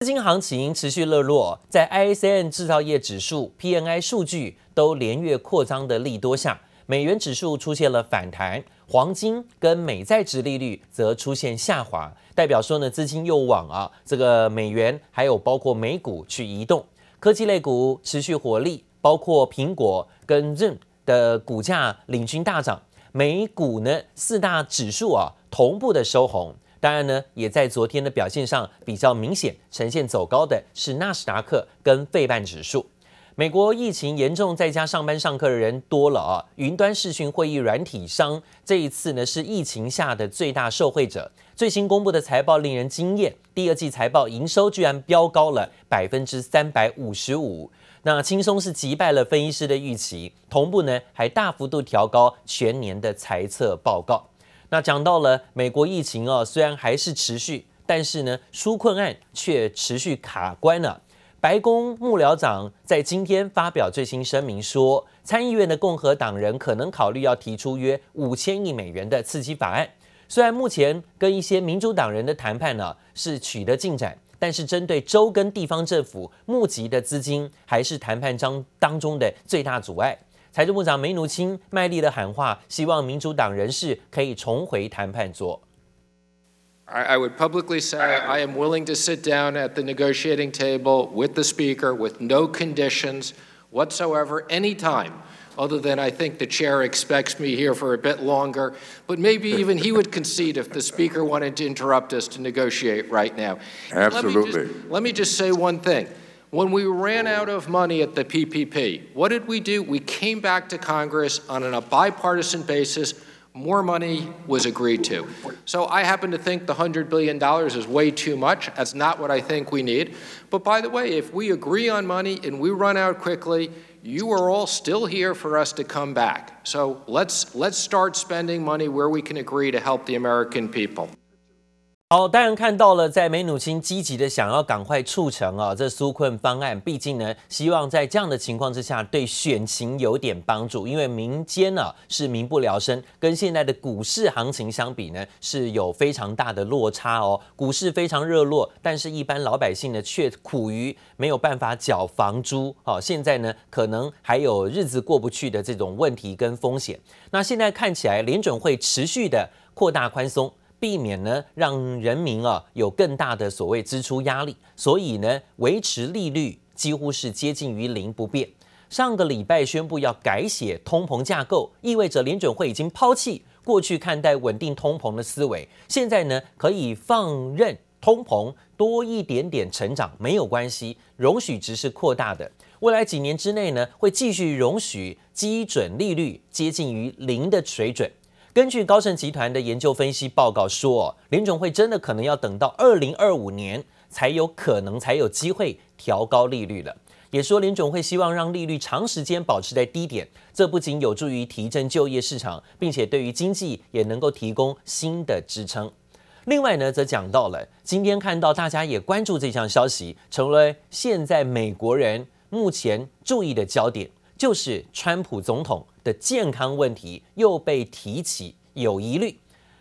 资金行情持续热络，在 ISM 制造业指数、P N I 数据都连月扩张的利多下，美元指数出现了反弹，黄金跟美债值利率则出现下滑，代表说呢，资金又往啊这个美元还有包括美股去移动，科技类股持续活力，包括苹果跟 Zoom 的股价领军大涨，美股呢四大指数啊同步的收红。当然呢，也在昨天的表现上比较明显，呈现走高的是纳斯达克跟费半指数。美国疫情严重，在家上班上课的人多了啊。云端视讯会议软体商这一次呢是疫情下的最大受惠者。最新公布的财报令人惊艳，第二季财报营收居然飙高了百分之三百五十五，那轻松是击败了分析师的预期，同步呢还大幅度调高全年的财测报告。那讲到了美国疫情啊，虽然还是持续，但是呢，纾困案却持续卡关了。白宫幕僚长在今天发表最新声明说，参议院的共和党人可能考虑要提出约五千亿美元的刺激法案。虽然目前跟一些民主党人的谈判呢是取得进展，但是针对州跟地方政府募集的资金，还是谈判当当中的最大阻碍。财政部长梅努钦卖力的喊话，希望民主党人士可以重回谈判桌。I would publicly say I am willing to sit down at the negotiating table with the speaker with no conditions whatsoever anytime, other than I think the chair expects me here for a bit longer. But maybe even he would concede if the speaker wanted to interrupt us to negotiate right now. Absolutely. Let me just, let me just say one thing. When we ran out of money at the PPP, what did we do? We came back to Congress on a bipartisan basis. More money was agreed to. So I happen to think the $100 billion is way too much. That's not what I think we need. But by the way, if we agree on money and we run out quickly, you are all still here for us to come back. So let's, let's start spending money where we can agree to help the American people. 好，当然看到了，在梅努钦积极的想要赶快促成啊，这纾困方案，毕竟呢，希望在这样的情况之下，对选情有点帮助。因为民间呢、啊、是民不聊生，跟现在的股市行情相比呢，是有非常大的落差哦。股市非常热络，但是一般老百姓呢却苦于没有办法缴房租。好，现在呢可能还有日子过不去的这种问题跟风险。那现在看起来，联准会持续的扩大宽松。避免呢，让人民啊有更大的所谓支出压力，所以呢，维持利率几乎是接近于零不变。上个礼拜宣布要改写通膨架构，意味着联准会已经抛弃过去看待稳定通膨的思维，现在呢可以放任通膨多一点点成长没有关系，容许值是扩大的。未来几年之内呢，会继续容许基准利率接近于零的水准。根据高盛集团的研究分析报告说，联总会真的可能要等到二零二五年才有可能才有机会调高利率了。也说联总会希望让利率长时间保持在低点，这不仅有助于提振就业市场，并且对于经济也能够提供新的支撑。另外呢，则讲到了今天看到大家也关注这项消息，成为现在美国人目前注意的焦点，就是川普总统的健康问题又被提起，有疑虑。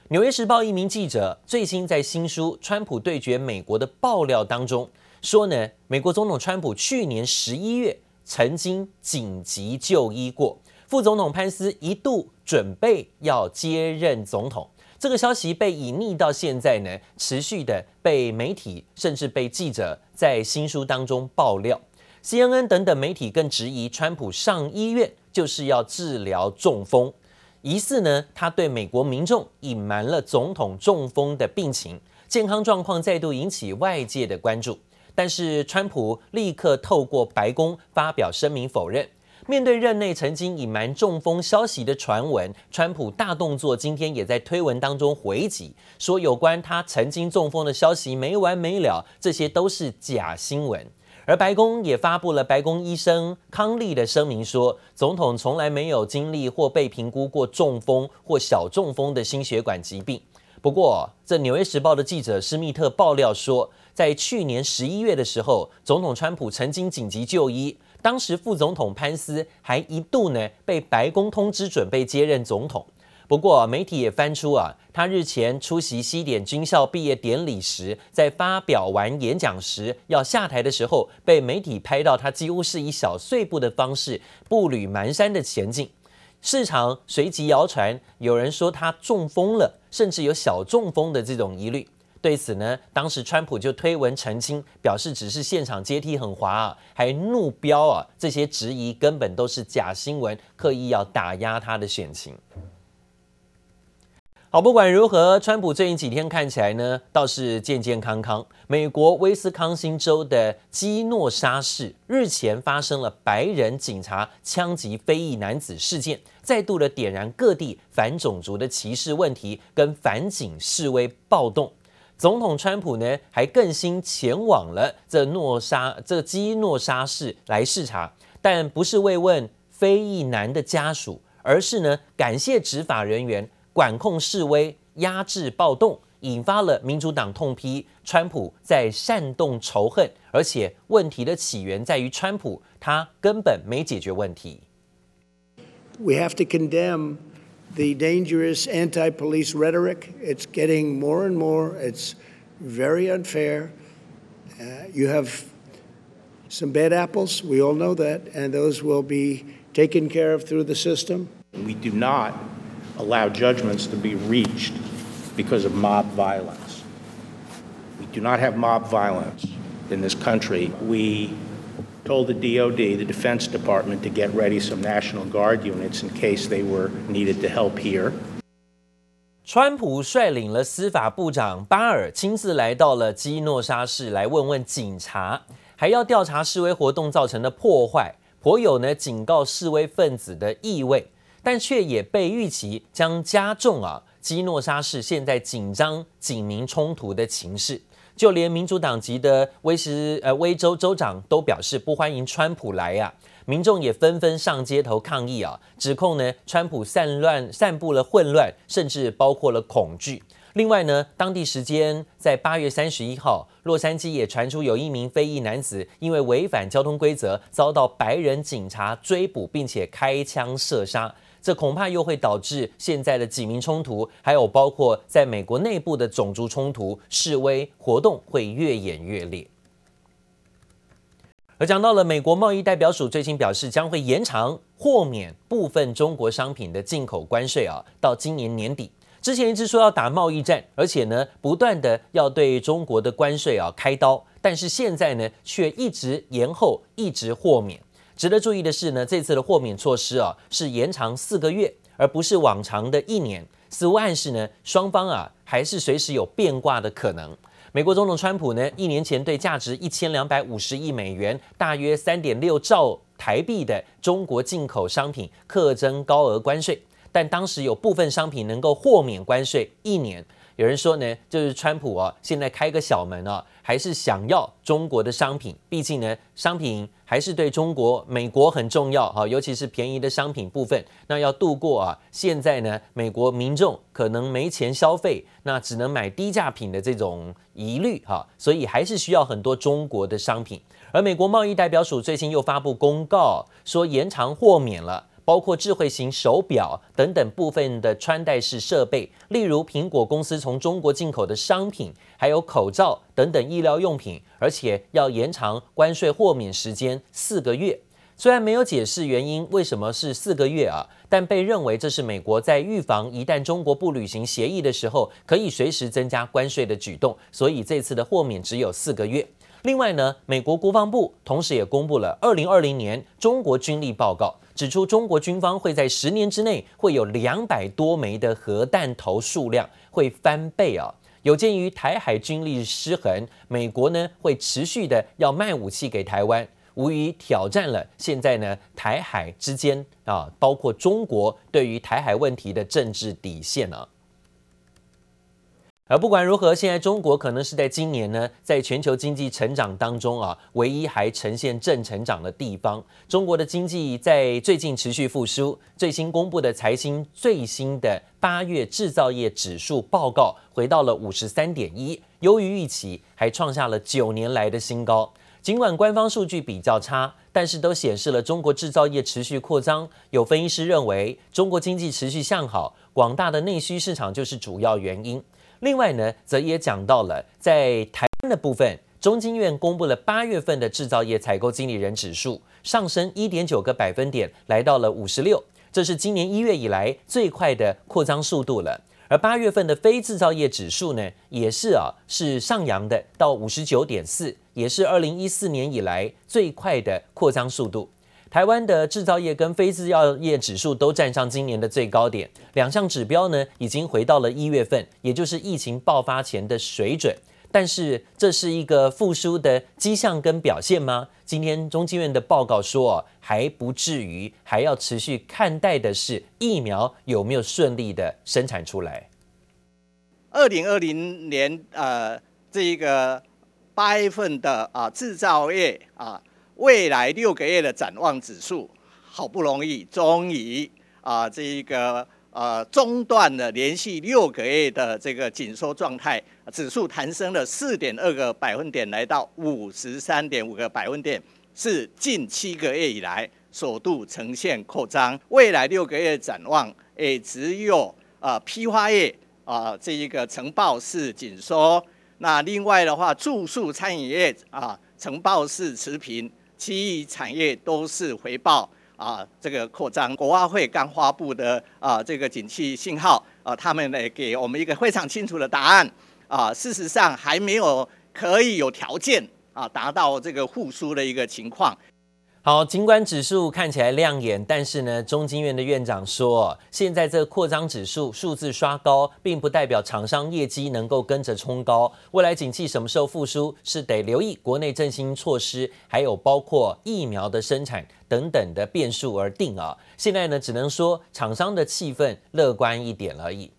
纽约时报一名记者最新在新书《川普对决美国》的爆料当中说呢，美国总统川普去年十一月曾经紧急就医过，副总统潘斯一度准备要接任总统。这个消息被隐匿到现在呢，持续的被媒体甚至被记者在新书当中爆料。CNN 等等媒体更质疑川普上医院。就是要治疗中风，疑似呢，他对美国民众隐瞒了总统中风的病情，健康状况再度引起外界的关注。但是，川普立刻透过白宫发表声明否认。面对任内曾经隐瞒中风消息的传闻，川普大动作，今天也在推文当中回击，说有关他曾经中风的消息没完没了，这些都是假新闻。而白宫也发布了白宫医生康利的声明说，总统从来没有经历或被评估过中风或小中风的心血管疾病。不过，这《纽约时报》的记者施密特爆料说，在去年十一月的时候，总统川普曾经紧急就医，当时副总统潘斯还一度呢被白宫通知准备接任总统。不过媒体也翻出啊，他日前出席西点军校毕业典礼时，在发表完演讲时要下台的时候，被媒体拍到他几乎是以小碎步的方式步履蹒跚的前进。市场随即谣传，有人说他中风了，甚至有小中风的这种疑虑。对此呢，当时川普就推文澄清，表示只是现场阶梯很滑啊，还怒飙啊，这些质疑根本都是假新闻，刻意要打压他的选情。好，不管如何，川普最近几天看起来呢，倒是健健康康。美国威斯康星州的基诺沙市日前发生了白人警察枪击非裔男子事件，再度的点燃各地反种族的歧视问题跟反警示威暴动。总统川普呢，还更新前往了这诺沙这基诺沙市来视察，但不是慰问非裔男的家属，而是呢，感谢执法人员。管控示威、压制暴动，引发了民主党痛批川普在煽动仇恨，而且问题的起源在于川普他根本没解决问题。We have to condemn the dangerous anti-police rhetoric. It's getting more and more. It's very unfair. Uh, you have some bad apples. We all know that, and those will be taken care of through the system. We do not allow judgments to be reached because of mob violence. We do not have mob violence in this country. We told the DOD, the Defense Department, to get ready some National Guard units in case they were needed to help here. 川普率领了司法部长巴尔亲自来到了基诺沙市来问问警察，还要调查示威活动造成的破坏，颇有呢警告示威分子的意味。 但却也被预期将加重啊，基诺沙市现在紧张警民冲突的情势，就连民主党籍的威斯呃威州州长都表示不欢迎川普来呀、啊，民众也纷纷上街头抗议啊，指控呢川普散乱散布了混乱，甚至包括了恐惧。另外呢，当地时间在八月三十一号，洛杉矶也传出有一名非裔男子因为违反交通规则，遭到白人警察追捕，并且开枪射杀。这恐怕又会导致现在的几民冲突，还有包括在美国内部的种族冲突、示威活动会越演越烈。而讲到了美国贸易代表署最近表示，将会延长豁免部分中国商品的进口关税啊，到今年年底。之前一直说要打贸易战，而且呢，不断的要对中国的关税啊开刀，但是现在呢，却一直延后，一直豁免。值得注意的是呢，这次的豁免措施啊是延长四个月，而不是往常的一年，似乎暗示呢双方啊还是随时有变卦的可能。美国总统川普呢一年前对价值一千两百五十亿美元，大约三点六兆台币的中国进口商品课征高额关税，但当时有部分商品能够豁免关税一年。有人说呢，就是川普啊，现在开个小门啊，还是想要中国的商品，毕竟呢，商品还是对中国、美国很重要哈，尤其是便宜的商品部分。那要度过啊，现在呢，美国民众可能没钱消费，那只能买低价品的这种疑虑哈，所以还是需要很多中国的商品。而美国贸易代表署最近又发布公告，说延长豁免了。包括智慧型手表等等部分的穿戴式设备，例如苹果公司从中国进口的商品，还有口罩等等医疗用品，而且要延长关税豁免时间四个月。虽然没有解释原因，为什么是四个月啊？但被认为这是美国在预防一旦中国不履行协议的时候，可以随时增加关税的举动。所以这次的豁免只有四个月。另外呢，美国国防部同时也公布了二零二零年中国军力报告。指出，中国军方会在十年之内会有两百多枚的核弹头数量会翻倍啊！有鉴于台海军力失衡，美国呢会持续的要卖武器给台湾，无疑挑战了现在呢台海之间啊，包括中国对于台海问题的政治底线啊。而不管如何，现在中国可能是在今年呢，在全球经济成长当中啊，唯一还呈现正成长的地方。中国的经济在最近持续复苏，最新公布的财新最新的八月制造业指数报告回到了五十三点一，优于预期，还创下了九年来的新高。尽管官方数据比较差，但是都显示了中国制造业持续扩张。有分析师认为，中国经济持续向好，广大的内需市场就是主要原因。另外呢，则也讲到了在台湾的部分，中经院公布了八月份的制造业采购经理人指数上升一点九个百分点，来到了五十六，这是今年一月以来最快的扩张速度了。而八月份的非制造业指数呢，也是啊，是上扬的，到五十九点四，也是二零一四年以来最快的扩张速度。台湾的制造业跟非制造业指数都站上今年的最高点，两项指标呢，已经回到了一月份，也就是疫情爆发前的水准。但是这是一个复苏的迹象跟表现吗？今天中经院的报告说，还不至于，还要持续看待的是疫苗有没有顺利的生产出来。二零二零年呃，这一个八月份的啊制造业啊未来六个月的展望指数，好不容易终于啊这一个。呃，中断了连续六个月的这个紧缩状态，指数弹升了四点二个百分点，来到五十三点五个百分点，是近七个月以来首度呈现扩张。未来六个月展望，也只有啊批发业啊、这一个呈报式紧缩。那另外的话，住宿餐饮业啊呈报式持平，其余产业都是回报。啊，这个扩张，国发会刚发布的啊，这个景气信号啊，他们呢给我们一个非常清楚的答案啊，事实上还没有可以有条件啊达到这个复苏的一个情况。好，尽管指数看起来亮眼，但是呢，中经院的院长说，现在这个扩张指数数字刷高，并不代表厂商业绩能够跟着冲高。未来景气什么时候复苏，是得留意国内振兴措施，还有包括疫苗的生产等等的变数而定啊。现在呢，只能说厂商的气氛乐观一点而已。